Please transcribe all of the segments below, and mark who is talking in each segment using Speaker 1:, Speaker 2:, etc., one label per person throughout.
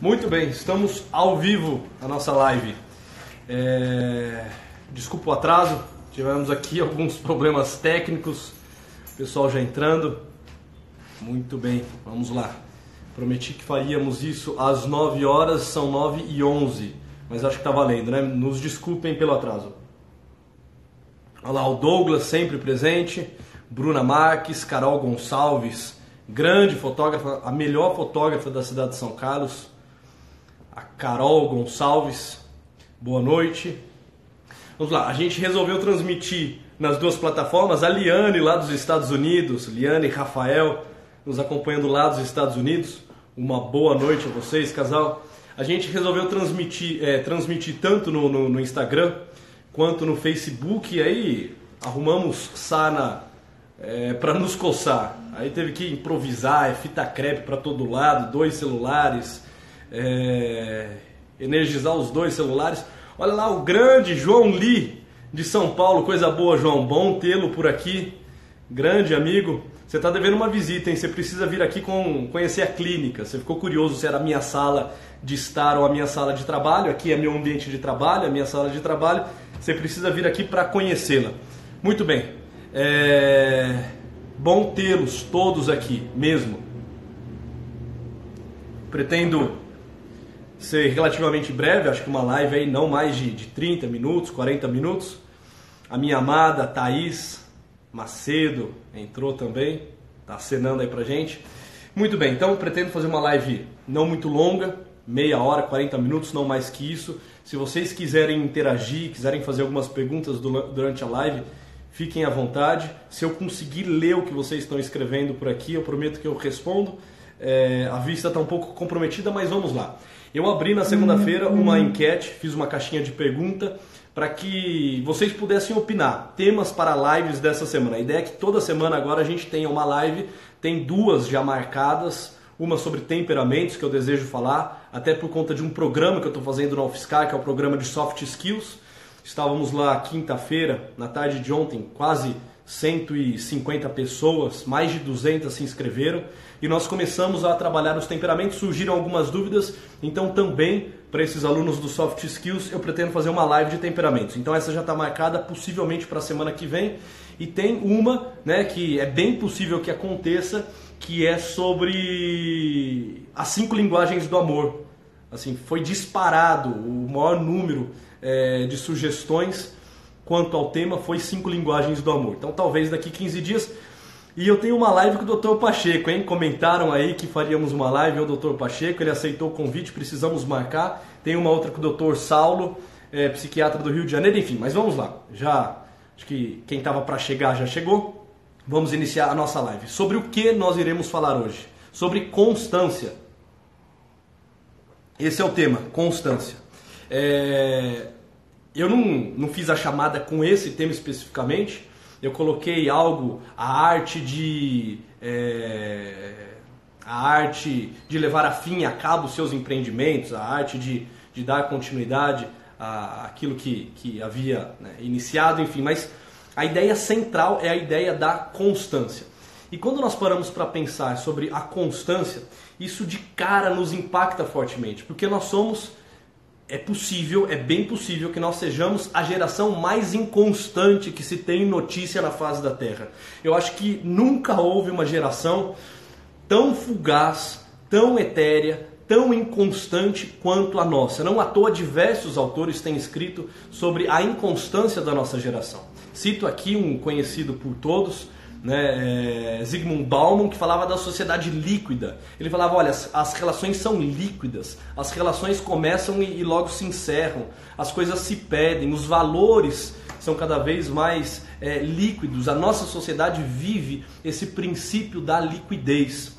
Speaker 1: Muito bem, estamos ao vivo na nossa live. É... Desculpa o atraso, tivemos aqui alguns problemas técnicos, o pessoal já entrando. Muito bem, vamos lá. Prometi que faríamos isso às 9 horas, são 9 e 11, mas acho que está valendo, né? Nos desculpem pelo atraso. Olha lá, o Douglas sempre presente, Bruna Marques, Carol Gonçalves, grande fotógrafa, a melhor fotógrafa da cidade de São Carlos, a Carol Gonçalves. Boa noite. Vamos lá, a gente resolveu transmitir nas duas plataformas. A Liane lá dos Estados Unidos, Liane e Rafael, nos acompanhando lá dos Estados Unidos. Uma boa noite a vocês, casal. A gente resolveu transmitir, é, transmitir tanto no, no, no, Instagram quanto no Facebook. E aí arrumamos Sana é, para nos coçar. Aí teve que improvisar, é fita crepe para todo lado, dois celulares é, energizar os dois celulares. Olha lá o grande João Lee de São Paulo, coisa boa, João. Bom tê-lo por aqui, grande amigo. Você está devendo uma visita, hein? Você precisa vir aqui com, conhecer a clínica. Você ficou curioso se era a minha sala de estar ou a minha sala de trabalho. Aqui é meu ambiente de trabalho, a minha sala de trabalho. Você precisa vir aqui para conhecê-la. Muito bem. É... Bom tê-los todos aqui, mesmo. Pretendo ser relativamente breve, acho que uma live aí não mais de, de 30 minutos, 40 minutos. A minha amada Thaís Macedo entrou também, tá acenando aí pra gente. Muito bem, então pretendo fazer uma live não muito longa, meia hora, 40 minutos, não mais que isso. Se vocês quiserem interagir, quiserem fazer algumas perguntas durante a live, fiquem à vontade. Se eu conseguir ler o que vocês estão escrevendo por aqui, eu prometo que eu respondo. É, a vista está um pouco comprometida, mas vamos lá. Eu abri na segunda-feira uma enquete, fiz uma caixinha de pergunta para que vocês pudessem opinar temas para lives dessa semana. A ideia é que toda semana agora a gente tenha uma live, tem duas já marcadas, uma sobre temperamentos que eu desejo falar, até por conta de um programa que eu estou fazendo na UFSCar, que é o programa de soft skills. Estávamos lá quinta-feira, na tarde de ontem, quase 150 pessoas, mais de 200 se inscreveram e nós começamos a trabalhar os temperamentos. Surgiram algumas dúvidas, então também para esses alunos do Soft Skills eu pretendo fazer uma live de temperamentos. Então essa já está marcada possivelmente para a semana que vem e tem uma, né, que é bem possível que aconteça, que é sobre as cinco linguagens do amor. Assim, foi disparado o maior número é, de sugestões quanto ao tema foi cinco linguagens do amor. Então talvez daqui 15 dias. E eu tenho uma live com o Dr. Pacheco, hein? Comentaram aí que faríamos uma live, o Dr. Pacheco, ele aceitou o convite, precisamos marcar. Tem uma outra com o Dr. Saulo, é, psiquiatra do Rio de Janeiro, enfim, mas vamos lá. Já acho que quem estava para chegar já chegou. Vamos iniciar a nossa live. Sobre o que nós iremos falar hoje? Sobre constância. Esse é o tema, constância. É, eu não, não fiz a chamada com esse tema especificamente, eu coloquei algo, a arte de. É, a arte de levar a fim a cabo seus empreendimentos, a arte de, de dar continuidade àquilo que, que havia né, iniciado, enfim, mas a ideia central é a ideia da constância. E quando nós paramos para pensar sobre a constância, isso de cara nos impacta fortemente, porque nós somos é possível, é bem possível que nós sejamos a geração mais inconstante que se tem notícia na face da Terra. Eu acho que nunca houve uma geração tão fugaz, tão etérea, tão inconstante quanto a nossa. Não à toa diversos autores têm escrito sobre a inconstância da nossa geração. Cito aqui um conhecido por todos, né, é, Zygmunt Bauman, que falava da sociedade líquida. Ele falava: olha, as, as relações são líquidas, as relações começam e, e, logo se encerram, as coisas se pedem, os valores são cada vez mais é, líquidos. A nossa sociedade vive esse princípio da liquidez.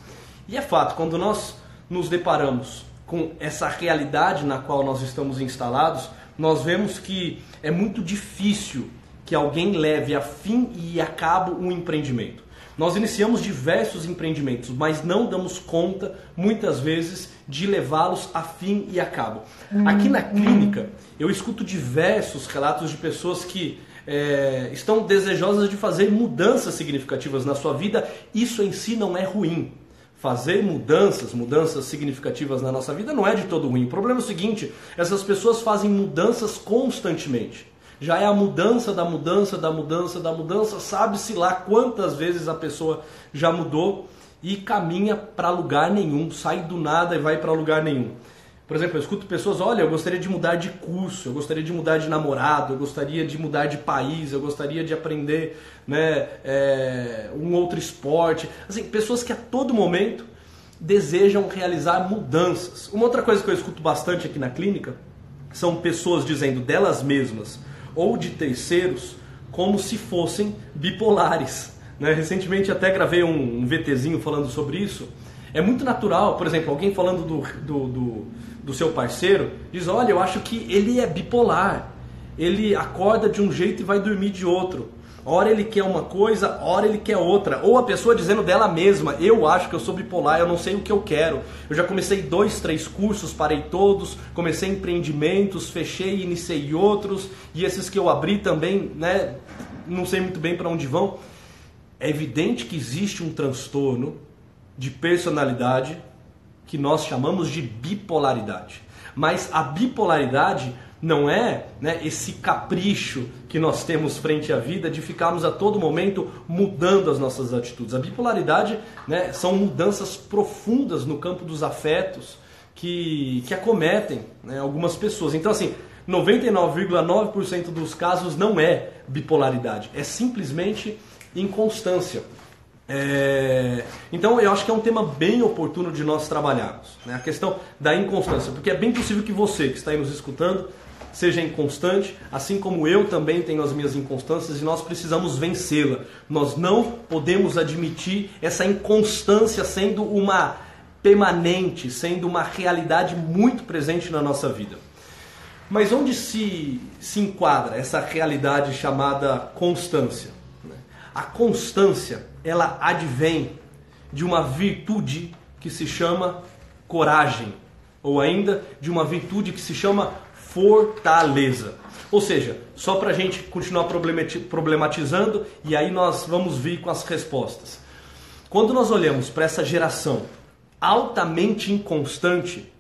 Speaker 1: E é fato, quando nós nos deparamos com essa realidade na qual nós estamos instalados, nós vemos que é muito difícil que alguém leve a fim e a cabo um empreendimento. Nós iniciamos diversos empreendimentos, mas não damos conta, muitas vezes, de levá-los a fim e a cabo. Aqui na clínica, eu escuto diversos relatos de pessoas que é, estão desejosas de fazer mudanças significativas na sua vida. Isso em si não é ruim. fazer mudanças, mudanças significativas na nossa vida não é de todo ruim. O problema é o seguinte: essas pessoas fazem mudanças constantemente. Já é a mudança da mudança, da mudança, da mudança, sabe-se lá quantas vezes a pessoa já mudou e caminha para lugar nenhum, sai do nada e vai para lugar nenhum. Por exemplo, eu escuto pessoas, olha, eu gostaria de mudar de curso, eu gostaria de mudar de namorado, eu gostaria de mudar de país, eu gostaria de aprender né, é, um outro esporte. Assim, pessoas que a todo momento desejam realizar mudanças. Uma outra coisa que eu escuto bastante aqui na clínica são pessoas dizendo delas mesmas ou de terceiros como se fossem bipolares. Né? Recentemente até gravei um, um VTzinho falando sobre isso. É muito natural, por exemplo, alguém falando do, do, do do seu parceiro, diz: Olha, eu acho que ele é bipolar. Ele acorda de um jeito e vai dormir de outro. Hora ele quer uma coisa, hora ele quer outra. Ou a pessoa dizendo dela mesma: Eu acho que eu sou bipolar, eu não sei o que eu quero. Eu já comecei dois, três cursos, parei todos, comecei empreendimentos, fechei iniciei outros. E esses que eu abri também, né? Não sei muito bem para onde vão. É evidente que existe um transtorno de personalidade que nós chamamos de bipolaridade. Mas a bipolaridade não é né, esse capricho que nós temos frente à vida de ficarmos a todo momento mudando as nossas atitudes. A bipolaridade né, são mudanças profundas no campo dos afetos que, que acometem né, algumas pessoas. Então, assim, 99,9% dos casos não é bipolaridade, é simplesmente inconstância. É... Então eu acho que é um tema bem oportuno de nós trabalharmos, né? a questão da inconstância, porque é bem possível que você que está aí nos escutando seja inconstante, assim como eu também tenho as minhas inconstâncias e nós precisamos vencê-la. Nós não podemos admitir essa inconstância sendo uma permanente, sendo uma realidade muito presente na nossa vida. Mas onde se, se enquadra essa realidade chamada constância? A constância ela advém de uma virtude que se chama coragem, ou ainda de uma virtude que se chama fortaleza. Ou seja, só para a gente continuar problematizando e aí nós vamos vir com as respostas. Quando nós olhamos para essa geração altamente inconstante,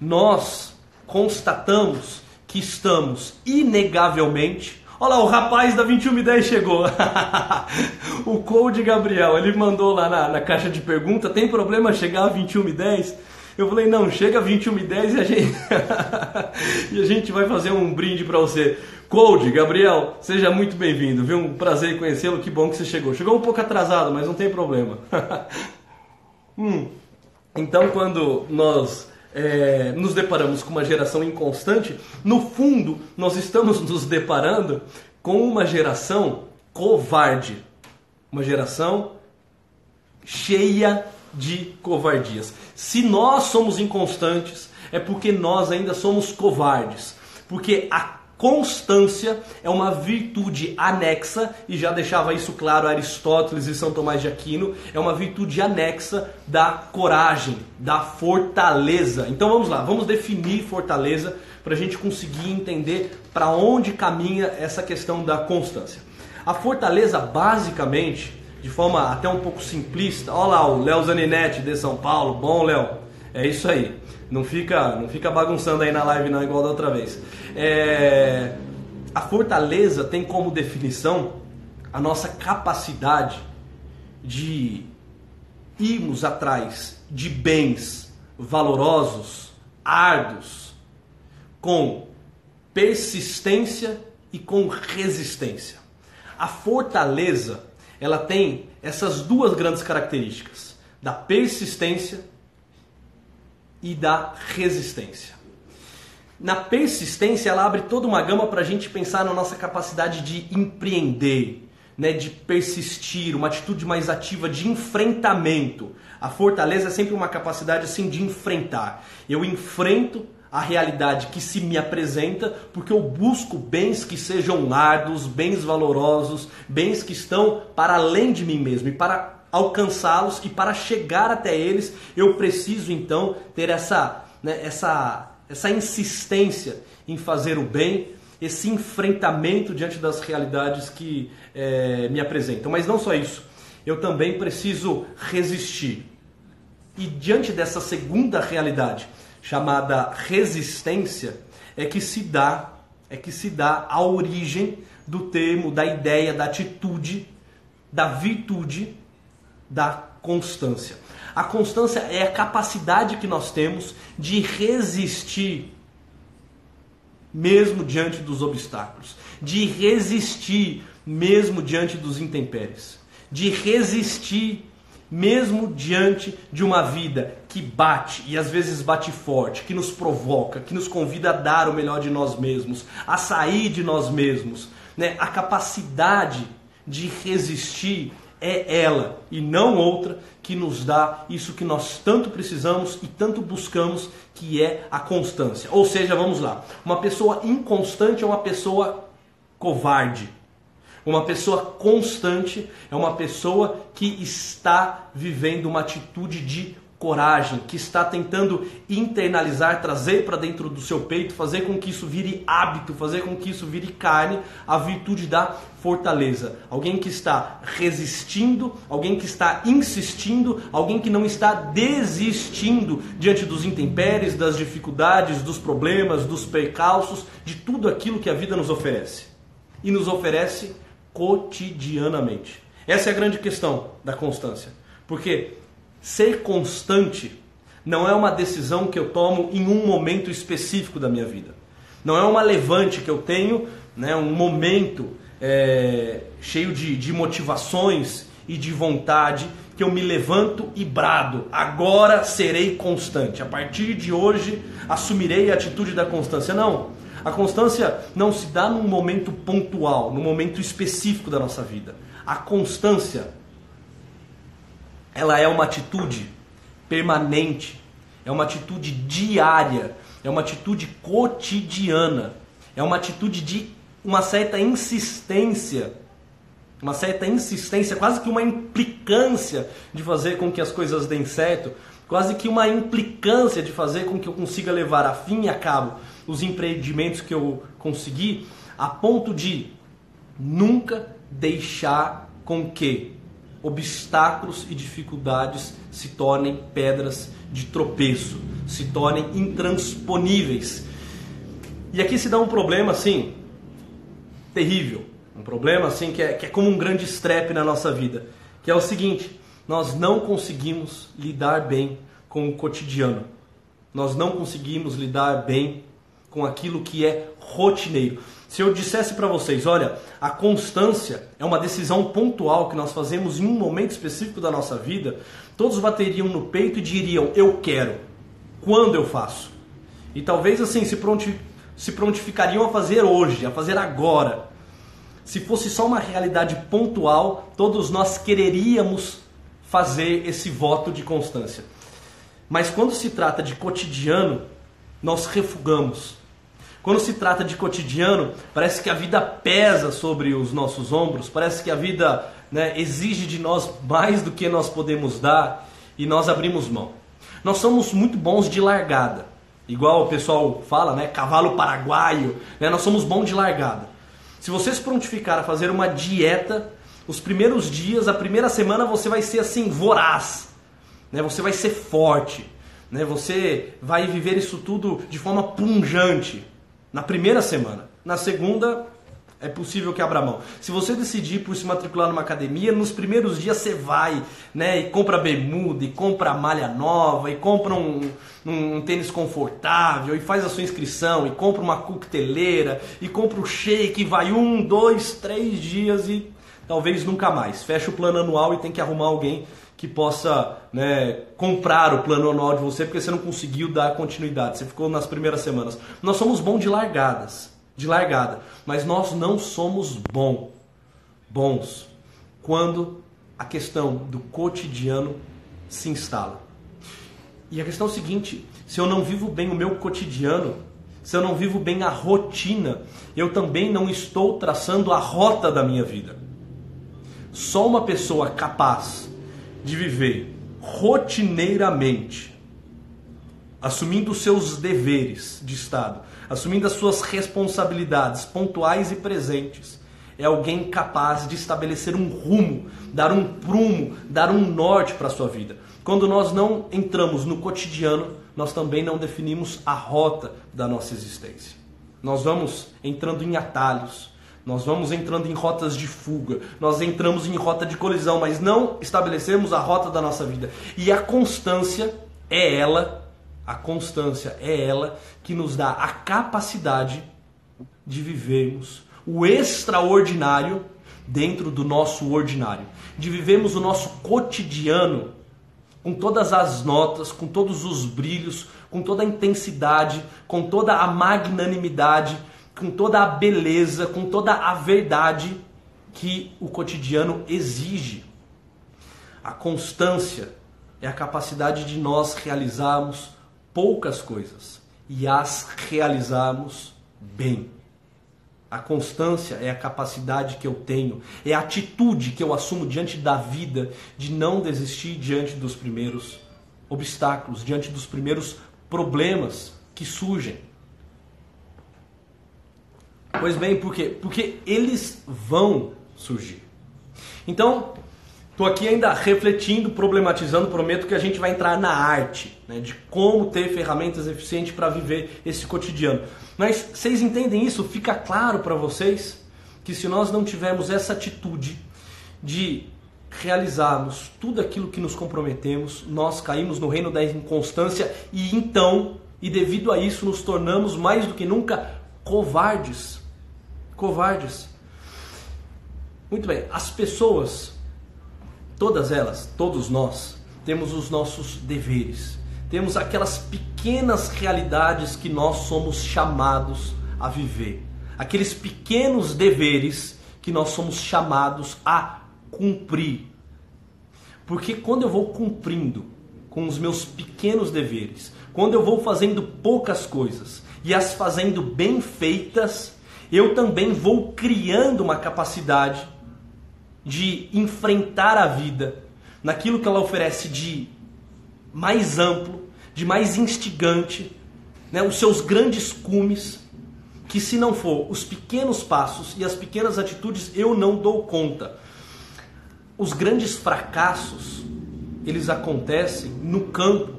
Speaker 1: nós constatamos que estamos inegavelmente Olha lá, o rapaz da 2110 chegou. o Code Gabriel, ele mandou lá na, na, caixa de pergunta: tem problema chegar a 2110? Eu falei: não, chega a 2110 e a gente, e a gente vai fazer um brinde para você. Code, Gabriel, seja muito bem-vindo, viu? Um prazer conhecê-lo, que bom que você chegou. Chegou um pouco atrasado, mas não tem problema. hum, então, quando nós é, nos deparamos com uma geração inconstante, no fundo nós estamos nos deparando com uma geração covarde, uma geração cheia de covardias. Se nós somos inconstantes, é porque nós ainda somos covardes, porque a Constância é uma virtude anexa, e já deixava isso claro Aristóteles e São Tomás de Aquino, é uma virtude anexa da coragem, da fortaleza. Então vamos lá, vamos definir fortaleza para a gente conseguir entender para onde caminha essa questão da constância. A fortaleza, basicamente, de forma até um pouco simplista, olha lá o Léo Zaninetti de São Paulo, bom Léo, é isso aí. Não fica, não fica bagunçando aí na live não igual da outra vez. É, a fortaleza tem como definição a nossa capacidade de irmos atrás de bens valorosos, árduos, com persistência e com resistência. A fortaleza, ela tem essas duas grandes características, da persistência e da resistência. Na persistência, ela abre toda uma gama para a gente pensar na nossa capacidade de empreender, né, de persistir, uma atitude mais ativa de enfrentamento. A fortaleza é sempre uma capacidade assim de enfrentar. Eu enfrento a realidade que se me apresenta, porque eu busco bens que sejam árduos, bens valorosos, bens que estão para além de mim mesmo e para alcançá-los e para chegar até eles eu preciso então ter essa, né, essa, essa insistência em fazer o bem, esse enfrentamento diante das realidades que é, me apresentam. Mas não só isso, eu também preciso resistir. E diante dessa segunda realidade, chamada resistência, é que se dá, é que se dá a origem do termo, da ideia, da atitude, da virtude, da constância. A constância é a capacidade que nós temos de resistir mesmo diante dos obstáculos, de resistir mesmo diante dos intempéries, de resistir mesmo diante de uma vida que bate e às vezes bate forte, que nos provoca, que nos convida a dar o melhor de nós mesmos, a sair de nós mesmos, né? A capacidade de resistir é ela e não outra que nos dá isso que nós tanto precisamos e tanto buscamos, que é a constância. Ou seja, vamos lá, uma pessoa inconstante é uma pessoa covarde. Uma pessoa constante é uma pessoa que está vivendo uma atitude de coragem, que está tentando internalizar, trazer para dentro do seu peito, fazer com que isso vire hábito, fazer com que isso vire carne, a virtude da fortaleza. Alguém que está resistindo, alguém que está insistindo, alguém que não está desistindo diante dos intempéries, das dificuldades, dos problemas, dos percalços, de tudo aquilo que a vida nos oferece. E nos oferece cotidianamente. Essa é a grande questão da constância. Porque ser constante não é uma decisão que eu tomo em um momento específico da minha vida. Não é uma levante que eu tenho, né, um momento é, cheio de, de motivações e de vontade que eu me levanto e brado. Agora serei constante. A partir de hoje assumirei a atitude da constância. Não. A constância não se dá num momento pontual, num momento específico da nossa vida. A constância ela é uma atitude permanente, é uma atitude diária, é uma atitude cotidiana, é uma atitude de uma certa insistência, uma certa insistência, quase que uma implicância de fazer com que as coisas deem certo, quase que uma implicância de fazer com que eu consiga levar a fim e a cabo os empreendimentos que eu consegui, a ponto de nunca deixar com que obstáculos e dificuldades se tornem pedras de tropeço, se tornem intransponíveis. E aqui se dá um problema assim, terrível, um problema assim que é, que é como um grande estrepe na nossa vida, que é o seguinte: nós não conseguimos lidar bem com o cotidiano, nós não conseguimos lidar bem com aquilo que é rotineiro. Se eu dissesse para vocês, olha, a constância é uma decisão pontual que nós fazemos em um momento específico da nossa vida, todos bateriam no peito e diriam, eu quero. Quando eu faço? E talvez assim se, pronti se prontificariam a fazer hoje, a fazer agora. Se fosse só uma realidade pontual, todos nós quereríamos fazer esse voto de constância. Mas quando se trata de cotidiano, nós refugamos, quando se trata de cotidiano, parece que a vida pesa sobre os nossos ombros, parece que a vida né, exige de nós mais do que nós podemos dar e nós abrimos mão. Nós somos muito bons de largada, igual o pessoal fala, né, cavalo paraguaio, né, nós somos bons de largada. Se você se prontificar a fazer uma dieta, os primeiros dias, a primeira semana você vai ser assim voraz, né, você vai ser forte, né, você vai viver isso tudo de forma punjante na primeira semana. Na segunda, é possível que abra mão. Se você decidir por se matricular numa academia, nos primeiros dias você vai, né, e compra bermuda, e compra malha nova, e compra um, um, um, tênis confortável, e faz a sua inscrição, e compra uma coqueteleira, e compra o shake, e vai um, dois, três dias e talvez nunca mais. Fecha o plano anual e tem que arrumar alguém que possa né, comprar o plano anual de você porque você não conseguiu dar continuidade, você ficou nas primeiras semanas. Nós somos bons de largadas, de largada, mas nós não somos bom, bons quando a questão do cotidiano se instala. E a questão é o seguinte: se eu não vivo bem o meu cotidiano, se eu não vivo bem a rotina, eu também não estou traçando a rota da minha vida. Só uma pessoa capaz de viver rotineiramente, assumindo os seus deveres de Estado, assumindo as suas responsabilidades pontuais e presentes, é alguém capaz de estabelecer um rumo, dar um prumo, dar um norte para a sua vida. Quando nós não entramos no cotidiano, nós também não definimos a rota da nossa existência. Nós vamos entrando em atalhos, nós vamos entrando em rotas de fuga, nós entramos em rota de colisão, mas não estabelecemos a rota da nossa vida. E a constância é ela, a constância é ela que nos dá a capacidade de vivermos o extraordinário dentro do nosso ordinário, de vivermos o nosso cotidiano com todas as notas, com todos os brilhos, com toda a intensidade, com toda a magnanimidade, com toda a beleza, com toda a verdade que o cotidiano exige. A constância é a capacidade de nós realizarmos poucas coisas e as realizarmos bem. A constância é a capacidade que eu tenho, é a atitude que eu assumo diante da vida de não desistir diante dos primeiros obstáculos, diante dos primeiros problemas que surgem. Pois bem, por quê? Porque eles vão surgir. Então, estou aqui ainda refletindo, problematizando, prometo que a gente vai entrar na arte, né, de como ter ferramentas eficientes para viver esse cotidiano. Mas vocês entendem isso? Fica claro para vocês que se nós não tivermos essa atitude de realizarmos tudo aquilo que nos comprometemos, nós caímos no reino da inconstância e então, e devido a isso, nos tornamos mais do que nunca covardes. Covardes. Muito bem, as pessoas, todas elas, todos nós, temos os nossos deveres temos aquelas pequenas realidades que nós somos chamados a viver, aqueles pequenos deveres que nós somos chamados a cumprir. Porque quando eu vou cumprindo com os meus pequenos deveres, quando eu vou fazendo poucas coisas e as fazendo bem feitas, eu também vou criando uma capacidade de enfrentar a vida naquilo que ela oferece de mais amplo, de mais instigante, né, os seus grandes cumes, que se não for os pequenos passos e as pequenas atitudes, eu não dou conta. Os grandes fracassos, eles acontecem no campo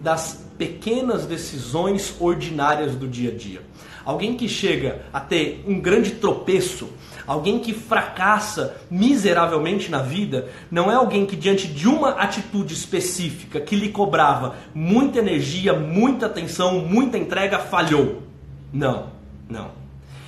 Speaker 1: das pequenas decisões ordinárias do dia a dia. Alguém que chega a ter um grande tropeço Alguém que fracassa miseravelmente na vida não é alguém que, diante de uma atitude específica que lhe cobrava muita energia, muita atenção, muita entrega, falhou. Não, não.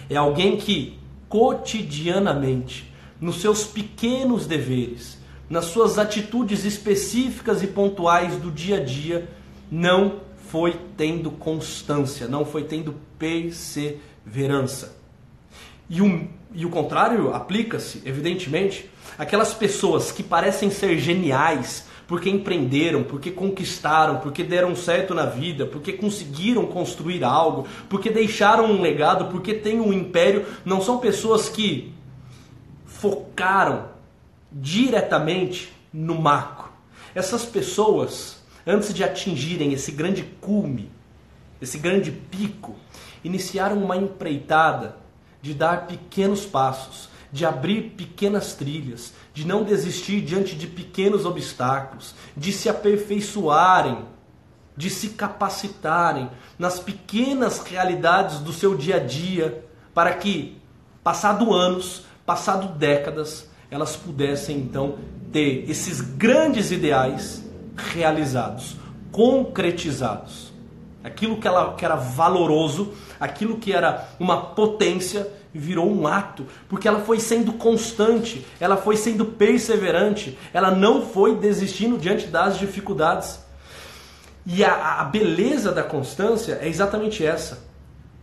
Speaker 1: É alguém que cotidianamente, nos seus pequenos deveres, nas suas atitudes específicas e pontuais do dia a dia, não foi tendo constância, não foi tendo perseverança. E o, e o contrário aplica-se, evidentemente, aquelas pessoas que parecem ser geniais porque empreenderam, porque conquistaram, porque deram certo na vida, porque conseguiram construir algo, porque deixaram um legado, porque têm um império, não são pessoas que focaram diretamente no macro. Essas pessoas, antes de atingirem esse grande cume, esse grande pico, iniciaram uma empreitada de dar pequenos passos, de abrir pequenas trilhas, de não desistir diante de pequenos obstáculos, de se aperfeiçoarem, de se capacitarem nas pequenas realidades do seu dia a dia, para que, passado anos, passado décadas, elas pudessem então ter esses grandes ideais realizados, concretizados. Aquilo que, ela, que era valoroso, aquilo que era uma potência, virou um ato, porque ela foi sendo constante, ela foi sendo perseverante, ela não foi desistindo diante das dificuldades. E a, a beleza da constância é exatamente essa.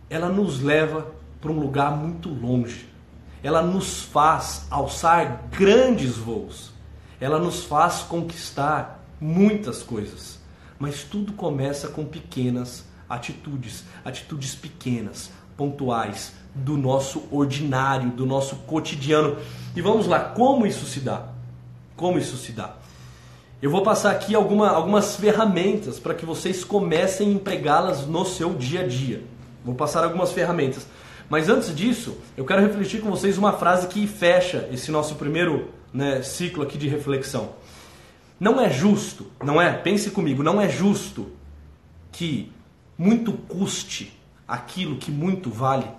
Speaker 1: Ela nos leva para um lugar muito longe. Ela nos faz alçar grandes voos. Ela nos faz conquistar muitas coisas. Mas tudo começa com pequenas atitudes, atitudes pequenas, pontuais, do nosso ordinário, do nosso cotidiano. E vamos lá, como isso se dá? Como isso se dá? Eu vou passar aqui alguma, algumas ferramentas para que vocês comecem a empregá-las no seu dia a dia. Vou passar algumas ferramentas. Mas antes disso, eu quero refletir com vocês uma frase que fecha esse nosso primeiro né, ciclo aqui de reflexão. Não é justo, não é? Pense comigo, não é justo que muito custe aquilo que muito vale.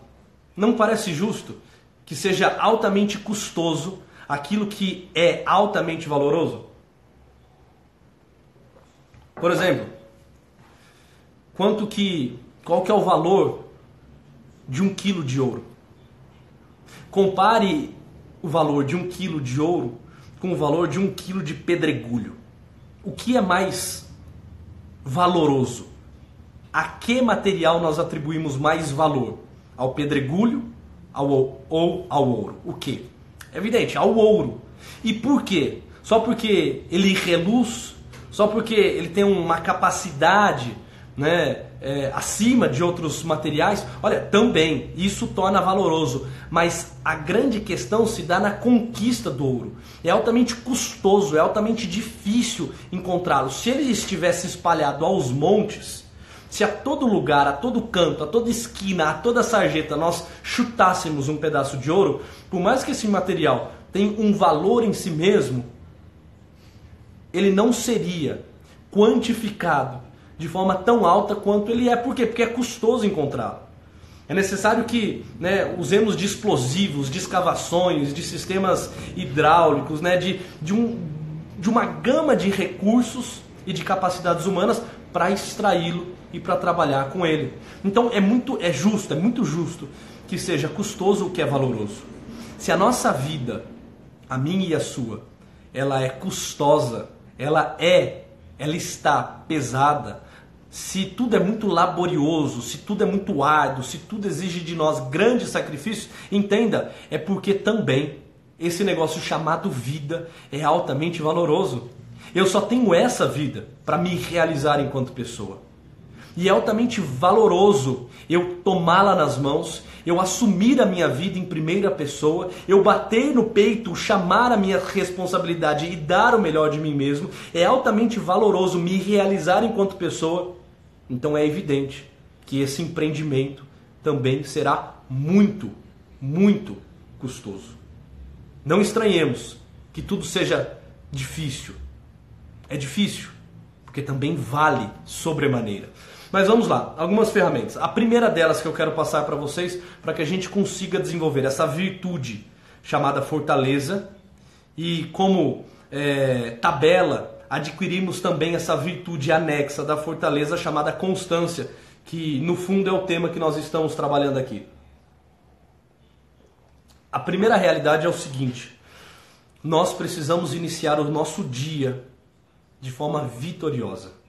Speaker 1: Não parece justo que seja altamente custoso aquilo que é altamente valoroso? Por exemplo, quanto que qual que é o valor de um quilo de ouro? Compare o valor de um quilo de ouro com o valor de um quilo de pedregulho. O que é mais valoroso? A que material nós atribuímos mais valor? Ao pedregulho ao, ou ao ouro? O que? É evidente, ao ouro. E por quê? Só porque ele reluz? Só porque ele tem uma capacidade né, é, acima de outros materiais, olha, também isso torna valoroso. Mas a grande questão se dá na conquista do ouro. É altamente custoso, é altamente difícil encontrá-lo. Se ele estivesse espalhado aos montes, se a todo lugar, a todo canto, a toda esquina, a toda sarjeta nós chutássemos um pedaço de ouro, por mais que esse material tenha um valor em si mesmo, ele não seria quantificado de forma tão alta quanto ele é. Por quê? Porque é custoso encontrá-lo. É necessário que né, usemos de explosivos, de escavações, de sistemas hidráulicos, né, de, de, um, de uma gama de recursos e de capacidades humanas para extraí-lo e para trabalhar com ele. Então é muito é justo, é muito justo que seja custoso o que é valoroso. Se a nossa vida, a minha e a sua, ela é custosa, ela é ela está pesada, se tudo é muito laborioso, se tudo é muito árduo, se tudo exige de nós grandes sacrifícios, entenda, é porque também esse negócio chamado vida é altamente valoroso. Eu só tenho essa vida para me realizar enquanto pessoa. E é altamente valoroso eu tomá-la nas mãos, eu assumir a minha vida em primeira pessoa, eu bater no peito, chamar a minha responsabilidade e dar o melhor de mim mesmo. É altamente valoroso me realizar enquanto pessoa. Então é evidente que esse empreendimento também será muito, muito custoso. Não estranhemos que tudo seja difícil. É difícil, porque também vale sobremaneira. Mas vamos lá, algumas ferramentas. A primeira delas que eu quero passar para vocês, para que a gente consiga desenvolver essa virtude chamada fortaleza e como é, tabela adquirimos também essa virtude anexa da fortaleza chamada constância, que no fundo é o tema que nós estamos trabalhando aqui. A primeira realidade é o seguinte: nós precisamos iniciar o nosso dia de forma vitoriosa.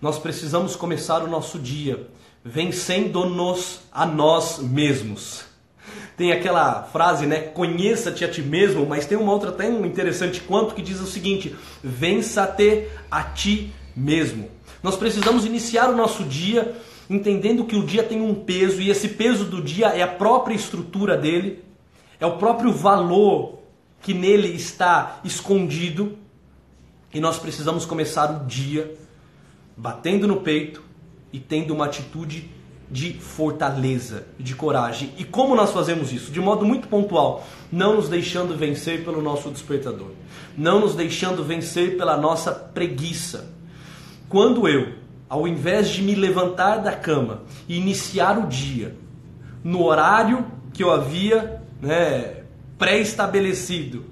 Speaker 1: Nós precisamos começar o nosso dia vencendo-nos a nós mesmos. Tem aquela frase, né? Conheça-te a ti mesmo, mas tem uma outra tão interessante quanto que diz o seguinte: vença-te a ti mesmo. Nós precisamos iniciar o nosso dia entendendo que o dia tem um peso e esse peso do dia é a própria estrutura dele, é o próprio valor que nele está escondido. E nós precisamos começar o dia batendo no peito e tendo uma atitude de fortaleza, de coragem. E como nós fazemos isso? De modo muito pontual, não nos deixando vencer pelo nosso despertador, não nos deixando vencer pela nossa preguiça. Quando eu, ao invés de me levantar da cama e iniciar o dia no horário que eu havia né, pré-estabelecido,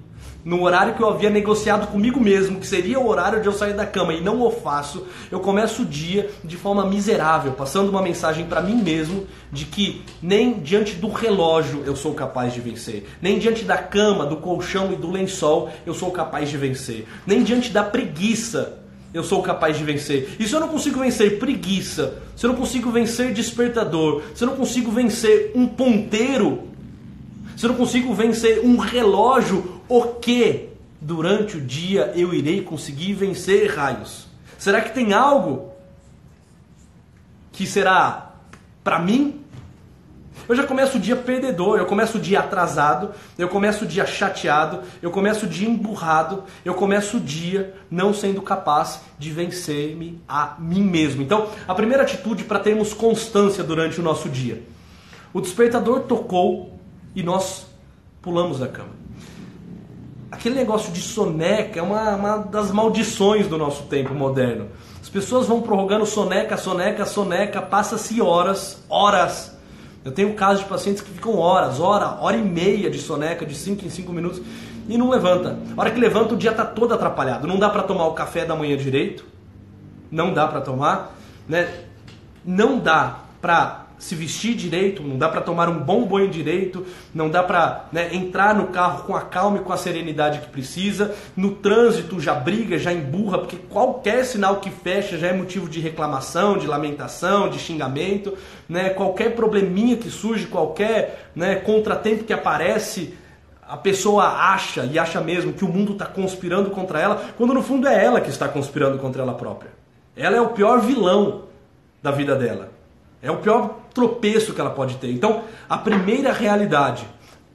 Speaker 1: no horário que eu havia negociado comigo mesmo, que seria o horário de eu sair da cama e não o faço, eu começo o dia de forma miserável, passando uma mensagem para mim mesmo de que nem diante do relógio eu sou capaz de vencer, nem diante da cama, do colchão e do lençol eu sou capaz de vencer, nem diante da preguiça eu sou capaz de vencer. E se eu não consigo vencer preguiça, se eu não consigo vencer despertador, se eu não consigo vencer um ponteiro, se eu não consigo vencer um relógio o que durante o dia eu irei conseguir vencer raios? Será que tem algo que será para mim? Eu já começo o dia perdedor, eu começo o dia atrasado, eu começo o dia chateado, eu começo o dia emburrado, eu começo o dia não sendo capaz de vencer-me a mim mesmo. Então, a primeira atitude para termos constância durante o nosso dia. O despertador tocou e nós pulamos da cama. Aquele negócio de soneca é uma, uma das maldições do nosso tempo moderno. As pessoas vão prorrogando soneca, soneca, soneca, passa-se horas, horas. Eu tenho casos de pacientes que ficam horas, hora, hora e meia de soneca, de 5 em 5 minutos, e não levanta. A hora que levanta, o dia está todo atrapalhado. Não dá para tomar o café da manhã direito, não dá para tomar, né? Não dá para se vestir direito, não dá para tomar um bom banho direito, não dá para né, entrar no carro com a calma e com a serenidade que precisa. No trânsito já briga, já emburra, porque qualquer sinal que fecha já é motivo de reclamação, de lamentação, de xingamento. Né? Qualquer probleminha que surge, qualquer né, contratempo que aparece, a pessoa acha e acha mesmo que o mundo está conspirando contra ela, quando no fundo é ela que está conspirando contra ela própria. Ela é o pior vilão da vida dela. É o pior tropeço que ela pode ter. Então, a primeira realidade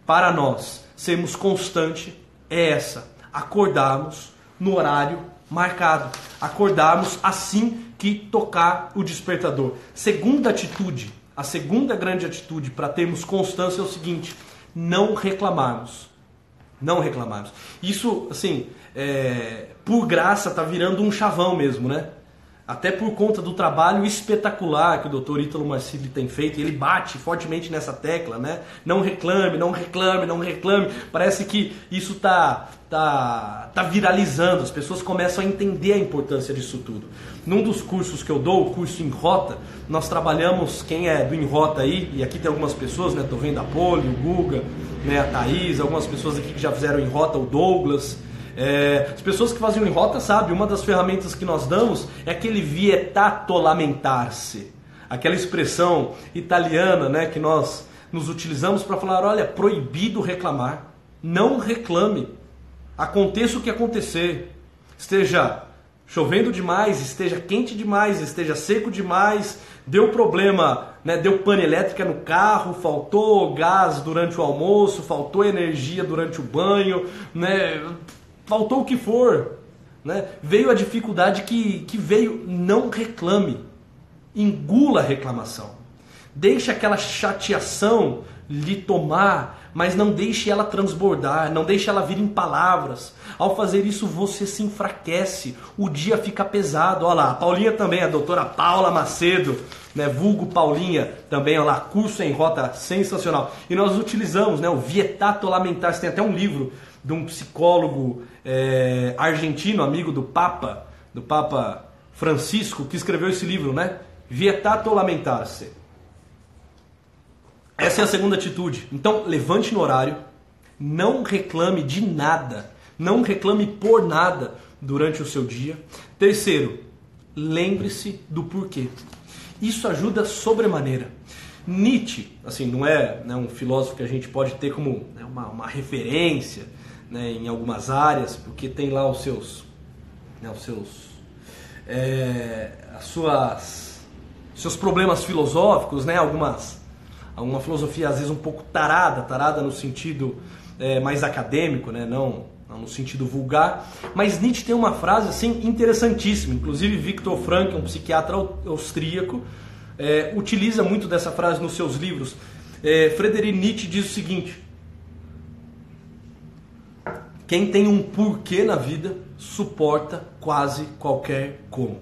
Speaker 1: para nós sermos constante é essa: acordarmos no horário marcado, acordarmos assim que tocar o despertador. Segunda atitude, a segunda grande atitude para termos constância é o seguinte: não reclamarmos. Não reclamarmos. Isso, assim, é, por graça, tá virando um chavão mesmo, né? Até por conta do trabalho espetacular que o Dr. Ítalo Marcilli tem feito, ele bate fortemente nessa tecla, né? Não reclame, não reclame, não reclame. Parece que isso tá tá tá viralizando, as pessoas começam a entender a importância disso tudo. Num dos cursos que eu dou, o curso em rota, nós trabalhamos, quem é do em rota aí, e aqui tem algumas pessoas, né? Tô vendo a Poli, o Guga, né, a Thaís, algumas pessoas aqui que já fizeram em rota, o Douglas, é, as pessoas que faziam em rota sabem, uma das ferramentas que nós damos é aquele vietato lamentar-se. Aquela expressão italiana né, que nós nos utilizamos para falar, olha, proibido reclamar. Não reclame. Aconteça o que acontecer. Esteja chovendo demais, esteja quente demais, esteja seco demais, deu problema, né, deu pane elétrica no carro, faltou gás durante o almoço, faltou energia durante o banho, né, faltou o que for, né? veio a dificuldade que, que veio, não reclame, engula a reclamação, deixe aquela chateação lhe tomar, mas não deixe ela transbordar, não deixe ela vir em palavras. Ao fazer isso, você se enfraquece, o dia fica pesado. Olha lá, a Paulinha também, a doutora Paula Macedo, né, vulgo Paulinha, também, olha lá, curso em rota sensacional. E nós utilizamos né, o Vietato Lamentar, tem até um livro de um psicólogo é, argentino, amigo do Papa, do Papa Francisco, que escreveu esse livro, né? Vietato lamentar-se. Essa é a segunda atitude. Então, levante no horário, não reclame de nada, não reclame por nada durante o seu dia. Terceiro, lembre-se do porquê. Isso ajuda sobremaneira. Nietzsche, assim, não é né, um filósofo que a gente pode ter como né, uma, uma referência, né, em algumas áreas, porque tem lá os seus, né, os seus, é, as suas, seus problemas filosóficos, né, algumas, alguma filosofia às vezes um pouco tarada, tarada no sentido é, mais acadêmico, né, não, não no sentido vulgar. Mas Nietzsche tem uma frase assim interessantíssima, inclusive Viktor Frankl, um psiquiatra austríaco, é, utiliza muito dessa frase nos seus livros. É, Nietzsche diz o seguinte: quem tem um porquê na vida suporta quase qualquer como.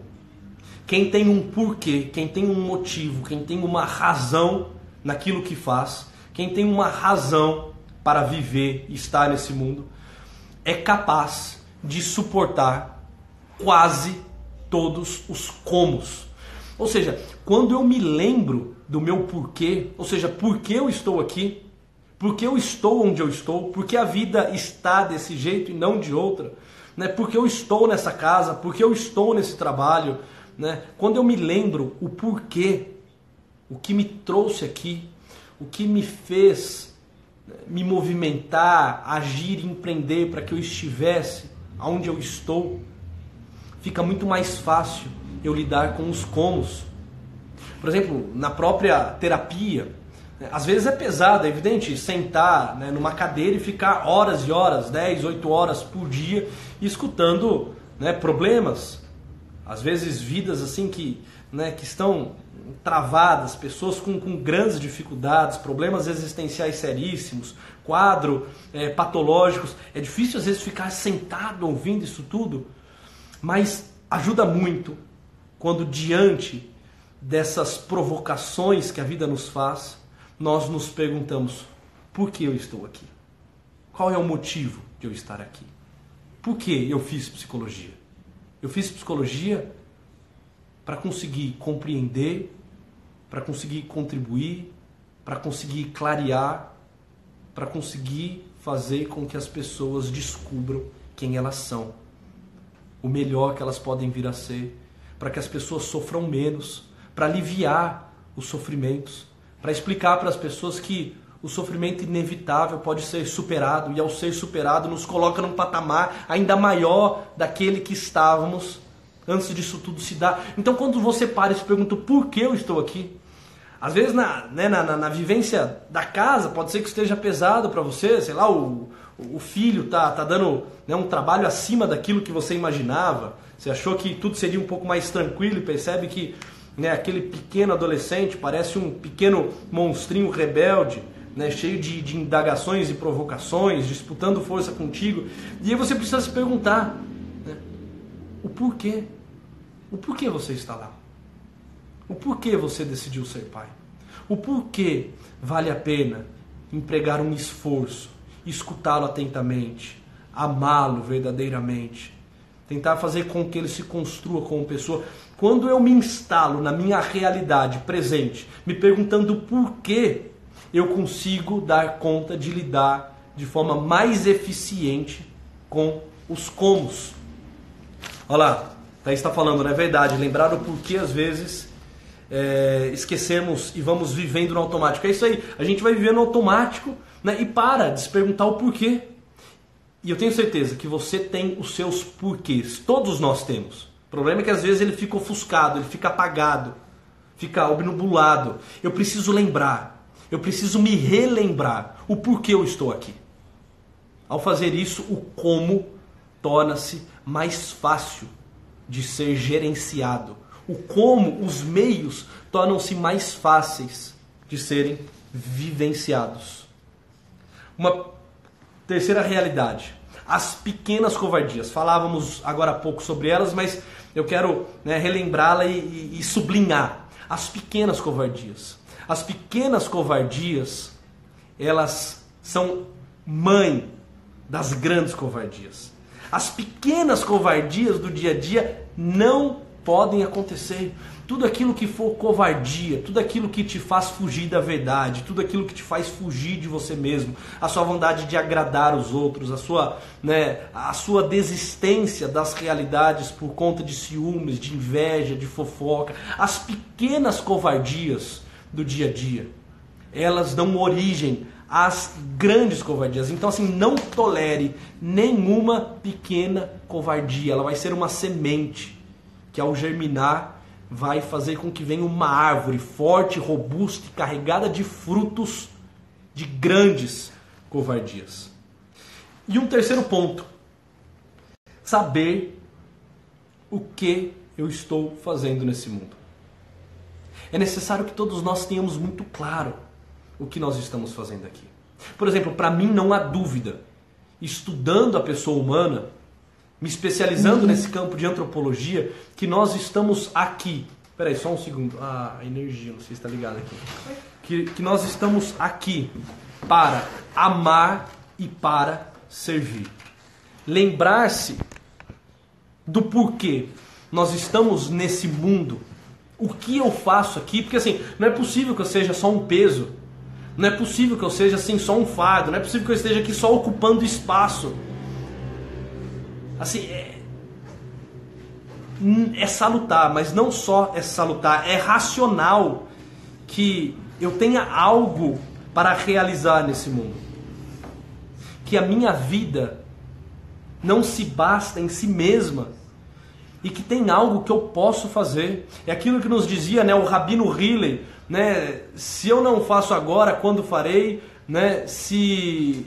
Speaker 1: Quem tem um porquê, quem tem um motivo, quem tem uma razão naquilo que faz, quem tem uma razão para viver e estar nesse mundo, é capaz de suportar quase todos os comos. Ou seja, quando eu me lembro do meu porquê, ou seja, por que eu estou aqui, porque eu estou onde eu estou, porque a vida está desse jeito e não de outra, né? Porque eu estou nessa casa, porque eu estou nesse trabalho, né? Quando eu me lembro o porquê, o que me trouxe aqui, o que me fez né, me movimentar, agir, empreender para que eu estivesse onde eu estou, fica muito mais fácil eu lidar com os comos. Por exemplo, na própria terapia, às vezes é pesado, é evidente, sentar né, numa cadeira e ficar horas e horas, 10, 8 horas por dia, escutando né, problemas, às vezes vidas assim que, né, que estão travadas, pessoas com, com grandes dificuldades, problemas existenciais seríssimos, quadro é, patológicos. É difícil às vezes ficar sentado ouvindo isso tudo, mas ajuda muito quando diante dessas provocações que a vida nos faz, nós nos perguntamos: por que eu estou aqui? Qual é o motivo de eu estar aqui? Por que eu fiz psicologia? Eu fiz psicologia para conseguir compreender, para conseguir contribuir, para conseguir clarear, para conseguir fazer com que as pessoas descubram quem elas são, o melhor que elas podem vir a ser, para que as pessoas sofram menos, para aliviar os sofrimentos, para explicar para as pessoas que o sofrimento inevitável pode ser superado e ao ser superado nos coloca num patamar ainda maior daquele que estávamos antes disso tudo se dar. Então quando você para e se pergunta por que eu estou aqui, às vezes na, né, na, na, na vivência da casa pode ser que esteja pesado para você, sei lá, o, o filho tá, tá dando né, um trabalho acima daquilo que você imaginava, você achou que tudo seria um pouco mais tranquilo e percebe que né, aquele pequeno adolescente parece um pequeno monstrinho rebelde, né, cheio de, de indagações e provocações, disputando força contigo. E aí você precisa se perguntar né, o porquê. O porquê você está lá? O porquê você decidiu ser pai? O porquê vale a pena empregar um esforço, escutá-lo atentamente, amá-lo verdadeiramente, tentar fazer com que ele se construa como pessoa. Quando eu me instalo na minha realidade presente, me perguntando por que eu consigo dar conta de lidar de forma mais eficiente com os comos. Olha lá, Thaís está falando, não é verdade? Lembrar o porquê às vezes é, esquecemos e vamos vivendo no automático. É isso aí, a gente vai vivendo no automático né, e para de se perguntar o porquê. E eu tenho certeza que você tem os seus porquês, todos nós temos. O problema é que às vezes ele fica ofuscado, ele fica apagado, fica obnubulado. Eu preciso lembrar, eu preciso me relembrar o porquê eu estou aqui. Ao fazer isso, o como torna-se mais fácil de ser gerenciado o como, os meios tornam-se mais fáceis de serem vivenciados. Uma terceira realidade, as pequenas covardias. Falávamos agora há pouco sobre elas, mas eu quero né, relembrá-la e, e, e sublinhar. As pequenas covardias. As pequenas covardias, elas são mãe das grandes covardias. As pequenas covardias do dia a dia não podem acontecer. Tudo aquilo que for covardia, tudo aquilo que te faz fugir da verdade, tudo aquilo que te faz fugir de você mesmo, a sua vontade de agradar os outros, a sua, né, a sua desistência das realidades por conta de ciúmes, de inveja, de fofoca, as pequenas covardias do dia a dia, elas dão origem às grandes covardias. Então, assim, não tolere nenhuma pequena covardia, ela vai ser uma semente que ao germinar vai fazer com que venha uma árvore forte, robusta e carregada de frutos de grandes covardias. E um terceiro ponto: saber o que eu estou fazendo nesse mundo. É necessário que todos nós tenhamos muito claro o que nós estamos fazendo aqui. Por exemplo, para mim não há dúvida, estudando a pessoa humana, me especializando uhum. nesse campo de antropologia, que nós estamos aqui. Peraí, só um segundo. Ah, a energia, não sei se está ligado aqui. Que, que nós estamos aqui para amar e para servir. Lembrar-se do porquê nós estamos nesse mundo. O que eu faço aqui? Porque assim, não é possível que eu seja só um peso. Não é possível que eu seja assim só um fardo. Não é possível que eu esteja aqui só ocupando espaço assim, é, é salutar, mas não só é salutar, é racional que eu tenha algo para realizar nesse mundo. Que a minha vida não se basta em si mesma e que tem algo que eu posso fazer. É aquilo que nos dizia né, o Rabino Riley, né, se eu não faço agora, quando farei? Né, se,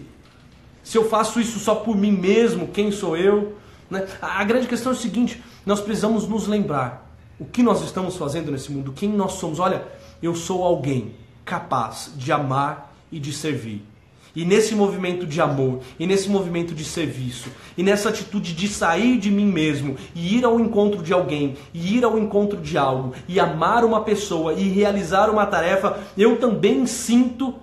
Speaker 1: se eu faço isso só por mim mesmo, quem sou eu? Né? A grande questão é o seguinte: nós precisamos nos lembrar o que nós estamos fazendo nesse mundo, quem nós somos. Olha, eu sou alguém capaz de amar e de servir. E nesse movimento de amor, e nesse movimento de serviço, e nessa atitude de sair de mim mesmo e ir ao encontro de alguém, e ir ao encontro de algo, e amar uma pessoa e realizar uma tarefa, eu também sinto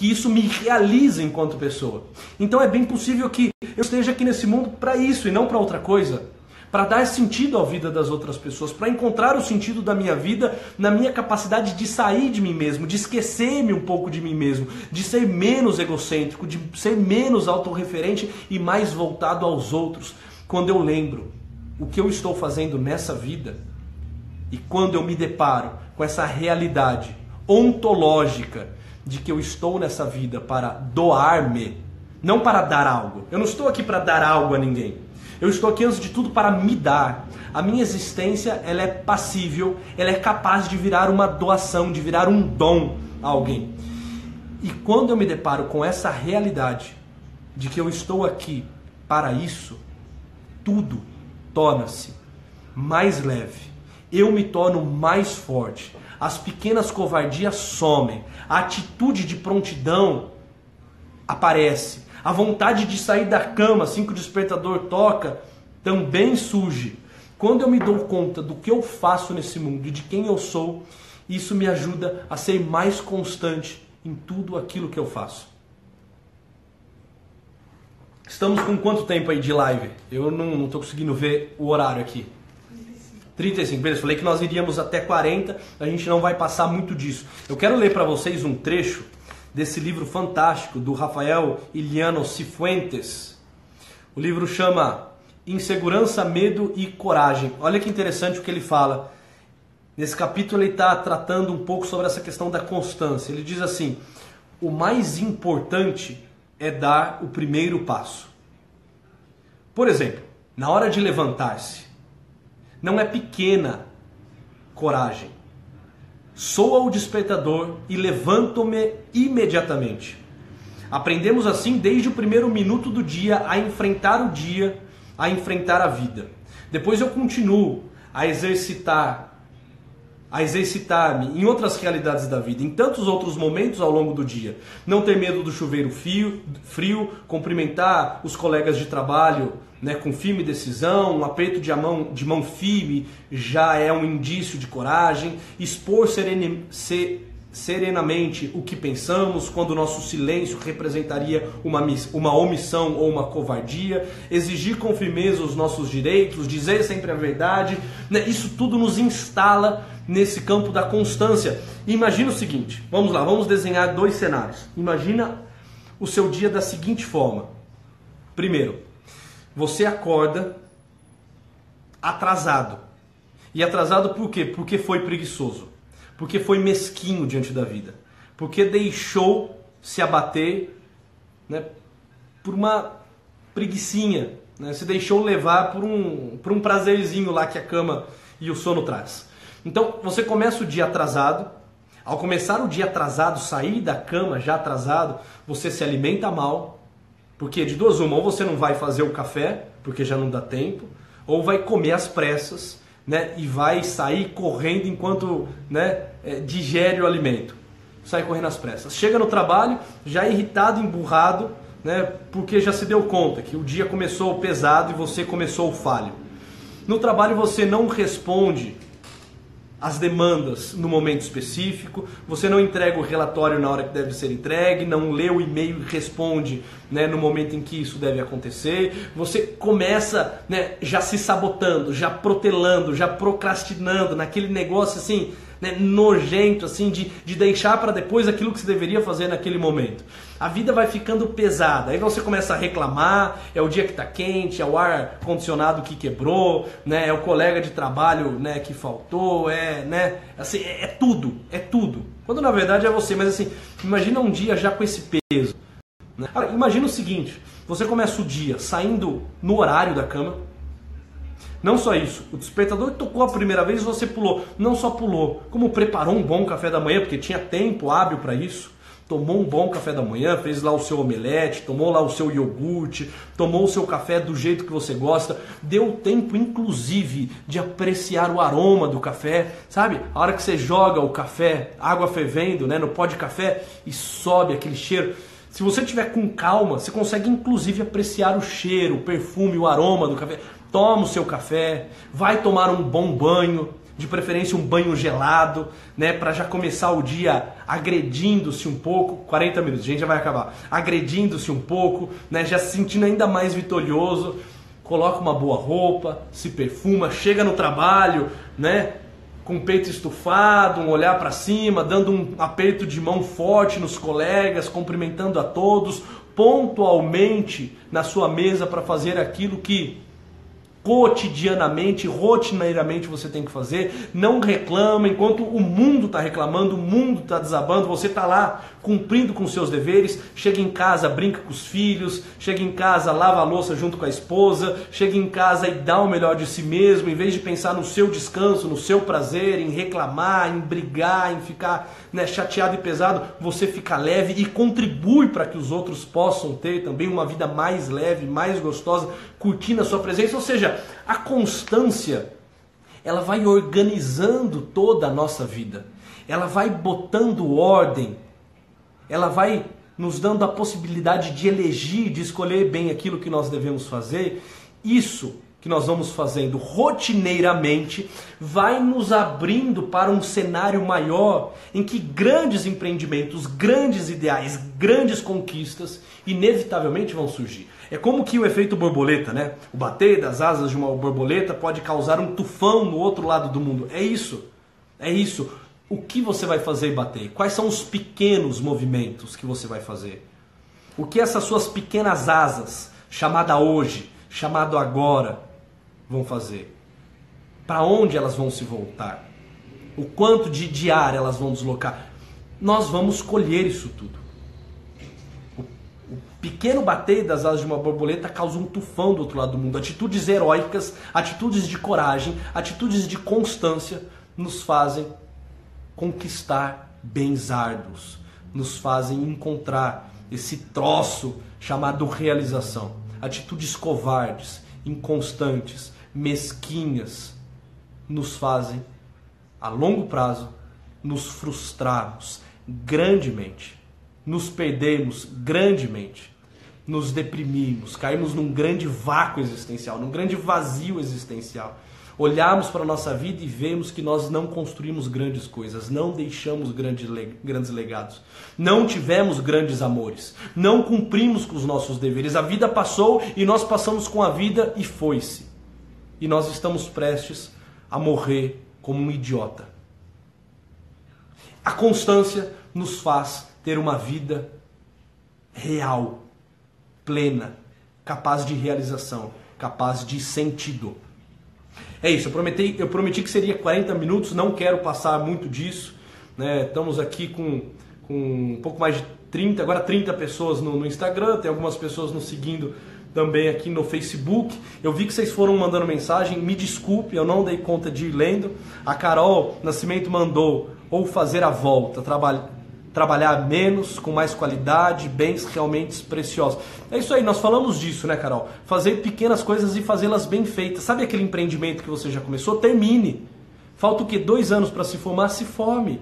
Speaker 1: que isso me realiza enquanto pessoa. Então é bem possível que eu esteja aqui nesse mundo para isso e não para outra coisa para dar sentido à vida das outras pessoas, para encontrar o sentido da minha vida na minha capacidade de sair de mim mesmo, de esquecer-me um pouco de mim mesmo, de ser menos egocêntrico, de ser menos autorreferente e mais voltado aos outros. Quando eu lembro o que eu estou fazendo nessa vida e quando eu me deparo com essa realidade ontológica de que eu estou nessa vida para doar-me, não para dar algo. Eu não estou aqui para dar algo a ninguém. Eu estou aqui antes de tudo para me dar. A minha existência ela é passível, ela é capaz de virar uma doação, de virar um dom a alguém. E quando eu me deparo com essa realidade de que eu estou aqui para isso, tudo torna-se mais leve. Eu me torno mais forte. As pequenas covardias somem. A atitude de prontidão aparece. A vontade de sair da cama assim que o despertador toca também surge. Quando eu me dou conta do que eu faço nesse mundo e de quem eu sou, isso me ajuda a ser mais constante em tudo aquilo que eu faço. Estamos com quanto tempo aí de live? Eu não estou conseguindo ver o horário aqui. 35, beleza. Falei que nós iríamos até 40, a gente não vai passar muito disso. Eu quero ler para vocês um trecho desse livro fantástico do Rafael Iliano Cifuentes. O livro chama Insegurança, Medo e Coragem. Olha que interessante o que ele fala. Nesse capítulo ele está tratando um pouco sobre essa questão da constância. Ele diz assim: o mais importante é dar o primeiro passo. Por exemplo, na hora de levantar-se, não é pequena coragem soa o despertador e levanto-me imediatamente. Aprendemos assim desde o primeiro minuto do dia a enfrentar o dia, a enfrentar a vida. Depois eu continuo a exercitar a exercitar-me em outras realidades da vida, em tantos outros momentos ao longo do dia. Não ter medo do chuveiro frio, frio cumprimentar os colegas de trabalho né, com firme decisão, um aperto de mão, de mão firme já é um indício de coragem, expor serene, ser, serenamente o que pensamos, quando o nosso silêncio representaria uma, uma omissão ou uma covardia, exigir com firmeza os nossos direitos, dizer sempre a verdade, né, isso tudo nos instala nesse campo da constância. Imagina o seguinte, vamos lá, vamos desenhar dois cenários. Imagina o seu dia da seguinte forma. Primeiro, você acorda atrasado. E atrasado por quê? Porque foi preguiçoso. Porque foi mesquinho diante da vida. Porque deixou se abater né, por uma preguiçinha. Né? Se deixou levar por um, por um prazerzinho lá que a cama e o sono traz. Então você começa o dia atrasado. Ao começar o dia atrasado, sair da cama já atrasado, você se alimenta mal, porque de duas uma, ou você não vai fazer o café, porque já não dá tempo, ou vai comer às pressas, né? E vai sair correndo enquanto né, é, digere o alimento. Sai correndo às pressas. Chega no trabalho, já irritado, emburrado, né? Porque já se deu conta que o dia começou pesado e você começou falho. No trabalho você não responde as demandas no momento específico, você não entrega o relatório na hora que deve ser entregue, não lê o e-mail e responde né, no momento em que isso deve acontecer, você começa né, já se sabotando, já protelando, já procrastinando, naquele negócio assim, né, nojento, assim, de, de deixar para depois aquilo que você deveria fazer naquele momento. A vida vai ficando pesada, aí você começa a reclamar, é o dia que está quente, é o ar condicionado que quebrou, né, é o colega de trabalho né, que faltou, é, né, assim, é, é tudo, é tudo. Quando na verdade é você, mas assim, imagina um dia já com esse peso. Né? Imagina o seguinte, você começa o dia saindo no horário da cama, não só isso, o despertador tocou a primeira vez e você pulou. Não só pulou, como preparou um bom café da manhã, porque tinha tempo hábil para isso. tomou um bom café da manhã, fez lá o seu omelete, tomou lá o seu iogurte, tomou o seu café do jeito que você gosta, deu tempo inclusive de apreciar o aroma do café, sabe? A hora que você joga o café, água fervendo, né, no pó de café e sobe aquele cheiro. Se você tiver com calma, você consegue inclusive apreciar o cheiro, o perfume, o aroma do café. Toma o seu café, vai tomar um bom banho, de preferência um banho gelado, né, para já começar o dia agredindo-se um pouco, 40 minutos, a gente já vai acabar, agredindo-se um pouco, né, já se sentindo ainda mais vitorioso, coloca uma boa roupa, se perfuma, chega no trabalho, né, com o peito estufado, um olhar para cima, dando um aperto de mão forte nos colegas, cumprimentando a todos, pontualmente na sua mesa para fazer aquilo que cotidianamente, rotineiramente você tem que fazer. Não reclama enquanto o mundo está reclamando, o mundo está desabando, você está lá cumprindo com seus deveres. Chega em casa, brinca com os filhos, chega em casa, lava a louça junto com a esposa, chega em casa e dá o melhor de si mesmo, em vez de pensar no seu descanso, no seu prazer, em reclamar, em brigar, em ficar né, chateado e pesado, você fica leve e contribui para que os outros possam ter também uma vida mais leve, mais gostosa, curtindo a sua presença. Ou seja, a constância, ela vai organizando toda a nossa vida. Ela vai botando ordem. Ela vai nos dando a possibilidade de elegir, de escolher bem aquilo que nós devemos fazer. Isso que nós vamos fazendo rotineiramente vai nos abrindo para um cenário maior em que grandes empreendimentos, grandes ideais, grandes conquistas inevitavelmente vão surgir. É como que o efeito borboleta, né? O bater das asas de uma borboleta pode causar um tufão no outro lado do mundo. É isso. É isso. O que você vai fazer e bater? Quais são os pequenos movimentos que você vai fazer? O que essas suas pequenas asas, chamada hoje, chamado agora, vão fazer? Para onde elas vão se voltar? O quanto de diária elas vão deslocar? Nós vamos colher isso tudo pequeno bater das asas de uma borboleta causa um tufão do outro lado do mundo. Atitudes heróicas, atitudes de coragem, atitudes de constância nos fazem conquistar bens árduos, nos fazem encontrar esse troço chamado realização. Atitudes covardes, inconstantes, mesquinhas, nos fazem, a longo prazo, nos frustrarmos grandemente nos perdemos grandemente, nos deprimimos, caímos num grande vácuo existencial, num grande vazio existencial. Olhamos para a nossa vida e vemos que nós não construímos grandes coisas, não deixamos grandes, grandes legados, não tivemos grandes amores, não cumprimos com os nossos deveres. A vida passou e nós passamos com a vida e foi-se. E nós estamos prestes a morrer como um idiota. A constância nos faz ter uma vida real, plena, capaz de realização, capaz de sentido. É isso, eu prometi, eu prometi que seria 40 minutos, não quero passar muito disso. Né? Estamos aqui com, com um pouco mais de 30, agora 30 pessoas no, no Instagram, tem algumas pessoas nos seguindo também aqui no Facebook. Eu vi que vocês foram mandando mensagem, me desculpe, eu não dei conta de ir lendo. A Carol Nascimento mandou ou fazer a volta, trabalho, trabalhar menos, com mais qualidade, bens realmente preciosos. É isso aí, nós falamos disso, né, Carol? Fazer pequenas coisas e fazê-las bem feitas. Sabe aquele empreendimento que você já começou? Termine. Falta o que? Dois anos para se formar? Se forme.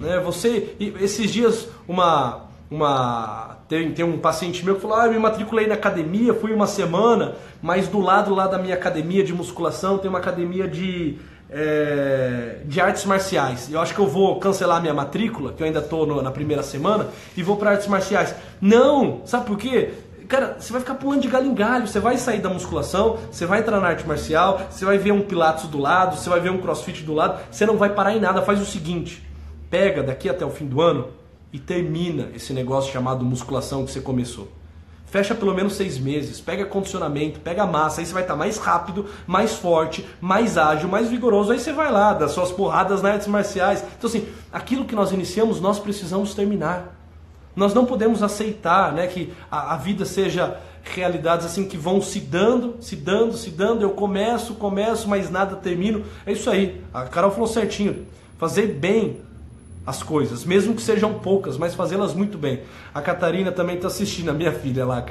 Speaker 1: Né? Você, esses dias, uma, uma tem, tem um paciente meu que falou: ah, eu me matriculei na academia, fui uma semana, mas do lado lá da minha academia de musculação tem uma academia de é, de artes marciais. Eu acho que eu vou cancelar minha matrícula, que eu ainda estou na primeira semana, e vou para artes marciais. Não! Sabe por quê? Cara, você vai ficar pulando de galho em galho. Você vai sair da musculação, você vai entrar na arte marcial, você vai ver um pilates do lado, você vai ver um crossfit do lado. Você não vai parar em nada. Faz o seguinte: pega daqui até o fim do ano e termina esse negócio chamado musculação que você começou. Fecha pelo menos seis meses, pega condicionamento, pega massa, aí você vai estar mais rápido, mais forte, mais ágil, mais vigoroso. Aí você vai lá, das suas porradas nas artes marciais. Então, assim, aquilo que nós iniciamos, nós precisamos terminar. Nós não podemos aceitar né, que a, a vida seja realidades assim que vão se dando, se dando, se dando. Eu começo, começo, mas nada termino. É isso aí. A Carol falou certinho. Fazer bem as coisas, mesmo que sejam poucas, mas fazê-las muito bem. A Catarina também está assistindo, a minha filha lá.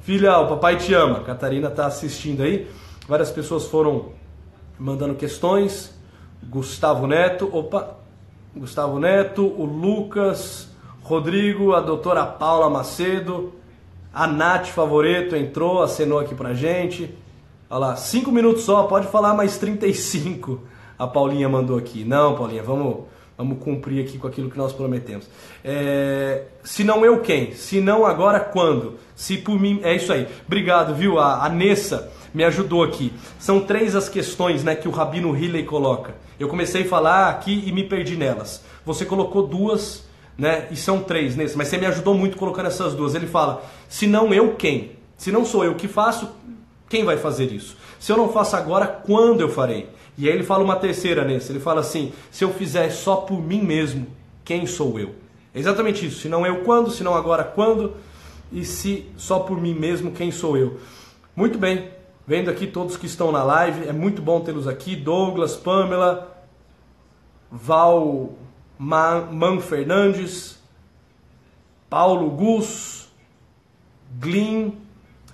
Speaker 1: Filha, o papai te ama. A Catarina está assistindo aí. Várias pessoas foram mandando questões. Gustavo Neto, opa, Gustavo Neto, o Lucas, Rodrigo, a doutora Paula Macedo, a Nath Favoreto entrou, acenou aqui pra gente. Olha lá, 5 minutos só, pode falar mais 35. A Paulinha mandou aqui. Não, Paulinha, vamos, vamos cumprir aqui com aquilo que nós prometemos. É, se não eu, quem? Se não agora, quando? Se por mim. É isso aí. Obrigado, viu? A, a Nessa me ajudou aqui. São três as questões né, que o Rabino Hilley coloca. Eu comecei a falar aqui e me perdi nelas. Você colocou duas né? E são três nesse, mas você me ajudou muito colocando essas duas. Ele fala: se não eu, quem? Se não sou eu que faço, quem vai fazer isso? Se eu não faço agora, quando eu farei? E aí ele fala uma terceira nesse. Ele fala assim: se eu fizer só por mim mesmo, quem sou eu? É exatamente isso. Se não eu, quando? Se não agora, quando? E se só por mim mesmo, quem sou eu? Muito bem. Vendo aqui todos que estão na live, é muito bom tê-los aqui. Douglas, Pamela, Val Man, Man Fernandes, Paulo Gus, Glyn.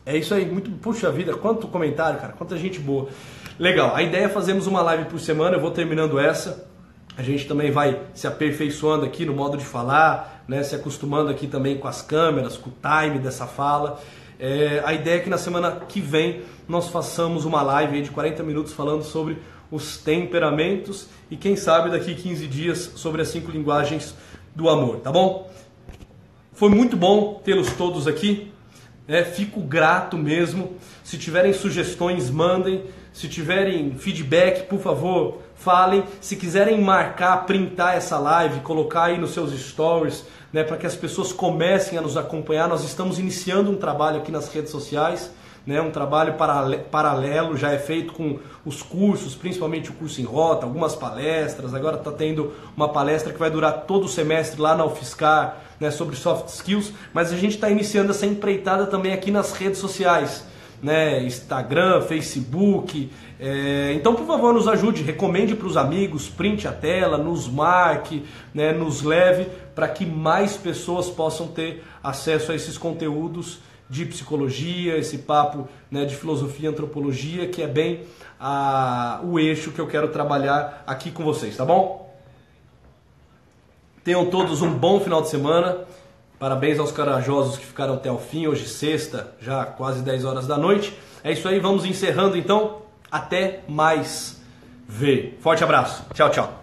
Speaker 1: É isso aí, muito. Puxa vida, quanto comentário, cara, quanta gente boa. Legal, a ideia é fazermos uma live por semana, eu vou terminando essa. A gente também vai se aperfeiçoando aqui no modo de falar, né, se acostumando aqui também com as câmeras, com o time dessa fala. É, a ideia é que na semana que vem nós façamos uma live de 40 minutos falando sobre os temperamentos e quem sabe daqui 15 dias sobre as cinco linguagens do amor, tá bom? Foi muito bom tê-los todos aqui. É, fico grato mesmo. Se tiverem sugestões, mandem. Se tiverem feedback, por favor, falem. Se quiserem marcar, printar essa live, colocar aí nos seus stories, né, para que as pessoas comecem a nos acompanhar. Nós estamos iniciando um trabalho aqui nas redes sociais né, um trabalho paralelo, já é feito com os cursos, principalmente o curso em rota, algumas palestras. Agora está tendo uma palestra que vai durar todo o semestre lá na UFSCar né, sobre soft skills, mas a gente está iniciando essa empreitada também aqui nas redes sociais. Né, Instagram, Facebook. É, então, por favor, nos ajude, recomende para os amigos, print a tela, nos marque, né, nos leve para que mais pessoas possam ter acesso a esses conteúdos de psicologia, esse papo né, de filosofia e antropologia, que é bem a, o eixo que eu quero trabalhar aqui com vocês, tá bom? Tenham todos um bom final de semana. Parabéns aos corajosos que ficaram até o fim. Hoje, sexta, já quase 10 horas da noite. É isso aí, vamos encerrando então. Até mais ver. Forte abraço. Tchau, tchau.